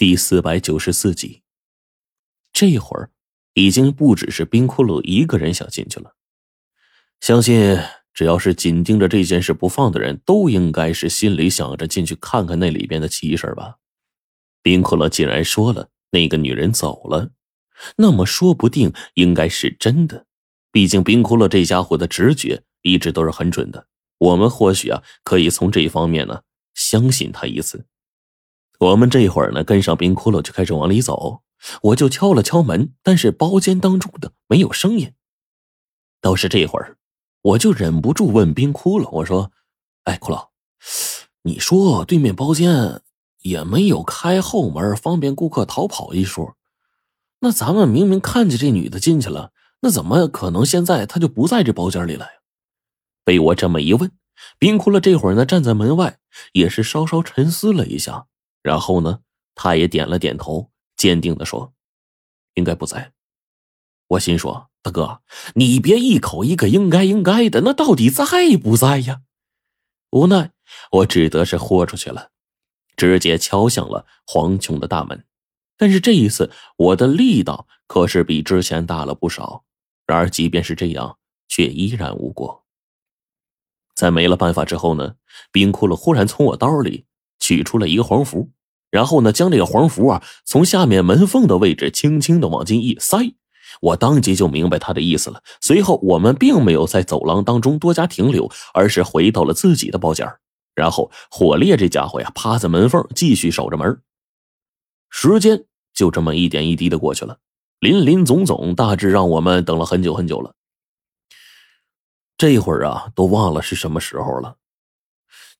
第四百九十四集。这会儿已经不只是冰骷髅一个人想进去了，相信只要是紧盯着这件事不放的人，都应该是心里想着进去看看那里边的奇事吧。冰骷髅既然说了那个女人走了，那么说不定应该是真的。毕竟冰骷髅这家伙的直觉一直都是很准的，我们或许啊可以从这方面呢相信他一次。我们这会儿呢，跟上冰骷髅就开始往里走。我就敲了敲门，但是包间当中的没有声音。倒是这会儿，我就忍不住问冰骷髅：“我说，哎，骷髅，你说对面包间也没有开后门，方便顾客逃跑一说。那咱们明明看见这女的进去了，那怎么可能现在她就不在这包间里了？”被我这么一问，冰骷髅这会儿呢站在门外，也是稍稍沉思了一下。然后呢，他也点了点头，坚定的说：“应该不在。”我心说：“大哥，你别一口一个应该应该的，那到底在不在呀？”无奈，我只得是豁出去了，直接敲响了黄琼的大门。但是这一次，我的力道可是比之前大了不少。然而，即便是这样，却依然无果。在没了办法之后呢，冰窟窿忽然从我兜里。取出了一个黄符，然后呢，将这个黄符啊从下面门缝的位置轻轻的往进一塞，我当即就明白他的意思了。随后，我们并没有在走廊当中多加停留，而是回到了自己的包间然后，火烈这家伙呀，趴在门缝继续守着门。时间就这么一点一滴的过去了，林林总总，大致让我们等了很久很久了。这会儿啊，都忘了是什么时候了。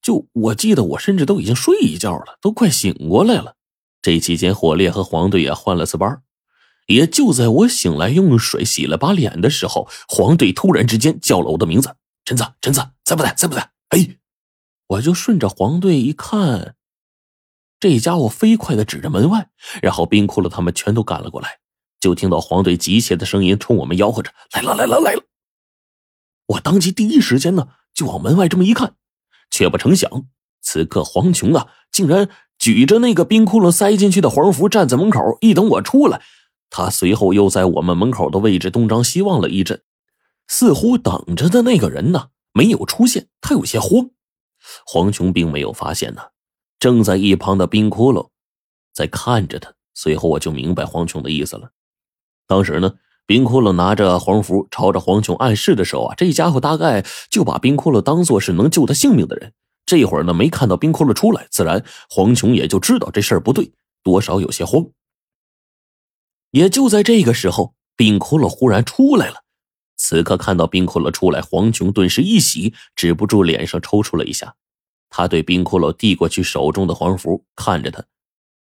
就我记得，我甚至都已经睡一觉了，都快醒过来了。这期间，火烈和黄队也换了次班。也就在我醒来用水洗了把脸的时候，黄队突然之间叫了我的名字：“陈子，陈子，在不在？在不在？”哎，我就顺着黄队一看，这家伙飞快的指着门外，然后冰窟窿他们全都赶了过来，就听到黄队急切的声音冲我们吆喝着：“来了，来了，来了！”我当即第一时间呢，就往门外这么一看。却不成想，此刻黄琼啊，竟然举着那个冰窟窿塞进去的黄符站在门口。一等我出来，他随后又在我们门口的位置东张西望了一阵，似乎等着的那个人呢没有出现，他有些慌。黄琼并没有发现呢，正在一旁的冰窟窿在看着他。随后我就明白黄琼的意思了。当时呢。冰窟窿拿着黄符朝着黄琼暗示的时候啊，这家伙大概就把冰窟窿当做是能救他性命的人。这会儿呢，没看到冰窟窿出来，自然黄琼也就知道这事儿不对，多少有些慌。也就在这个时候，冰窟窿忽然出来了。此刻看到冰窟窿出来，黄琼顿时一喜，止不住脸上抽搐了一下。他对冰窟窿递过去手中的黄符，看着他，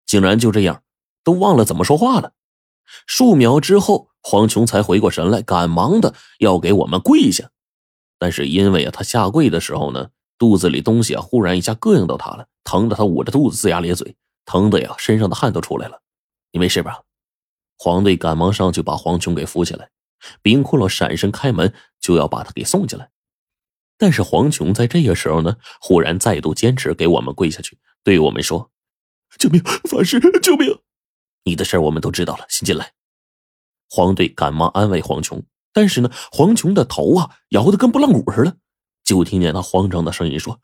竟然就这样都忘了怎么说话了。数秒之后。黄琼才回过神来，赶忙的要给我们跪下，但是因为啊，他下跪的时候呢，肚子里东西啊忽然一下膈应到他了，疼的他捂着肚子龇牙咧嘴，疼的呀身上的汗都出来了。你没事吧？黄队赶忙上去把黄琼给扶起来，冰窟窿闪身开门就要把他给送进来，但是黄琼在这个时候呢，忽然再度坚持给我们跪下去，对我们说：“救命！法师，救命！你的事我们都知道了，先进来。”黄队赶忙安慰黄琼，但是呢，黄琼的头啊摇得跟拨浪鼓似的，就听见他慌张的声音说：“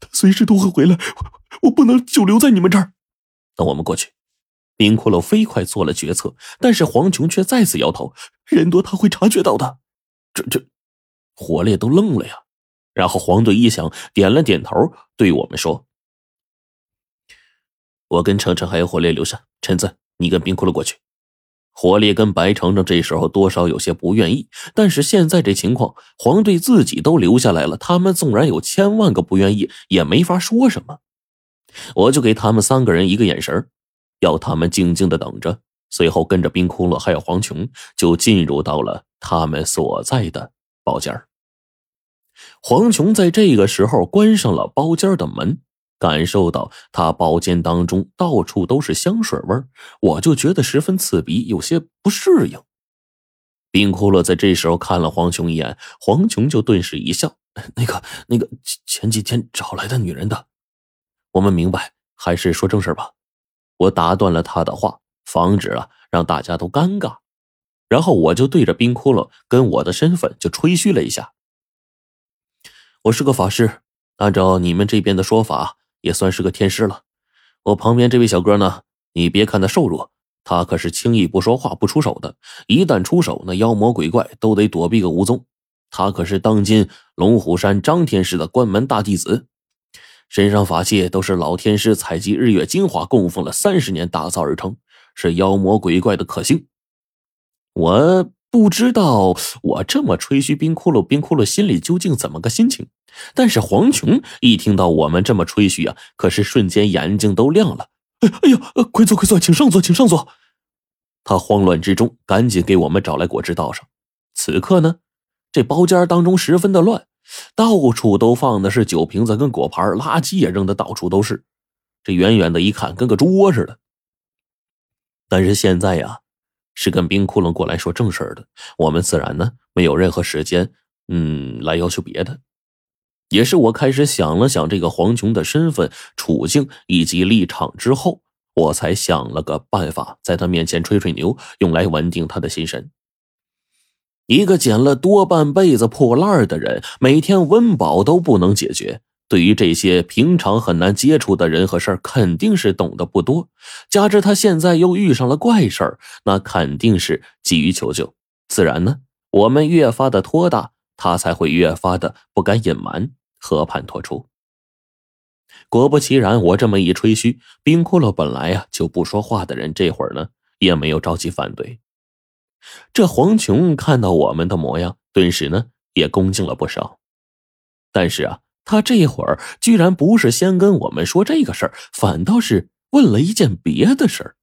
他随时都会回来，我不能久留在你们这儿。”等我们过去，冰骷髅飞快做了决策，但是黄琼却再次摇头：“人多他会察觉到的。”这这，火烈都愣了呀。然后黄队一想，点了点头，对我们说：“我跟程程还有火烈留下，陈子，你跟冰骷髅过去。”火烈跟白程程这时候多少有些不愿意，但是现在这情况，黄队自己都留下来了，他们纵然有千万个不愿意，也没法说什么。我就给他们三个人一个眼神，要他们静静的等着。随后跟着冰窟窿还有黄琼，就进入到了他们所在的包间黄琼在这个时候关上了包间的门。感受到他包间当中到处都是香水味我就觉得十分刺鼻，有些不适应。冰窟窿在这时候看了黄琼一眼，黄琼就顿时一笑：“那个，那个前几天找来的女人的，我们明白，还是说正事吧。”我打断了他的话，防止啊让大家都尴尬。然后我就对着冰窟窿跟我的身份就吹嘘了一下。我是个法师，按照你们这边的说法，也算是个天师了。我旁边这位小哥呢，你别看他瘦弱，他可是轻易不说话、不出手的。一旦出手，那妖魔鬼怪都得躲避个无踪。他可是当今龙虎山张天师的关门大弟子，身上法器都是老天师采集日月精华供奉了三十年打造而成，是妖魔鬼怪的克星。我不知道我这么吹嘘冰窟窿，冰窟窿心里究竟怎么个心情。但是黄琼一听到我们这么吹嘘啊，可是瞬间眼睛都亮了。哎哎呀，快坐快坐，请上座，请上座。他慌乱之中赶紧给我们找来果汁倒上。此刻呢？这包间当中十分的乱，到处都放的是酒瓶子跟果盘，垃圾也扔的到处都是。这远远的一看，跟个猪窝似的。但是现在呀，是跟冰窟窿过来说正事的，我们自然呢没有任何时间，嗯，来要求别的。也是我开始想了想这个黄琼的身份、处境以及立场之后，我才想了个办法，在他面前吹吹牛，用来稳定他的心神。一个捡了多半辈子破烂的人，每天温饱都不能解决。对于这些平常很难接触的人和事儿，肯定是懂得不多。加之他现在又遇上了怪事儿，那肯定是急于求救。自然呢，我们越发的拖大，他才会越发的不敢隐瞒，和盘托出。果不其然，我这么一吹嘘，冰窟窿本来呀就不说话的人，这会儿呢也没有着急反对。这黄琼看到我们的模样，顿时呢也恭敬了不少。但是啊，他这会儿居然不是先跟我们说这个事儿，反倒是问了一件别的事儿。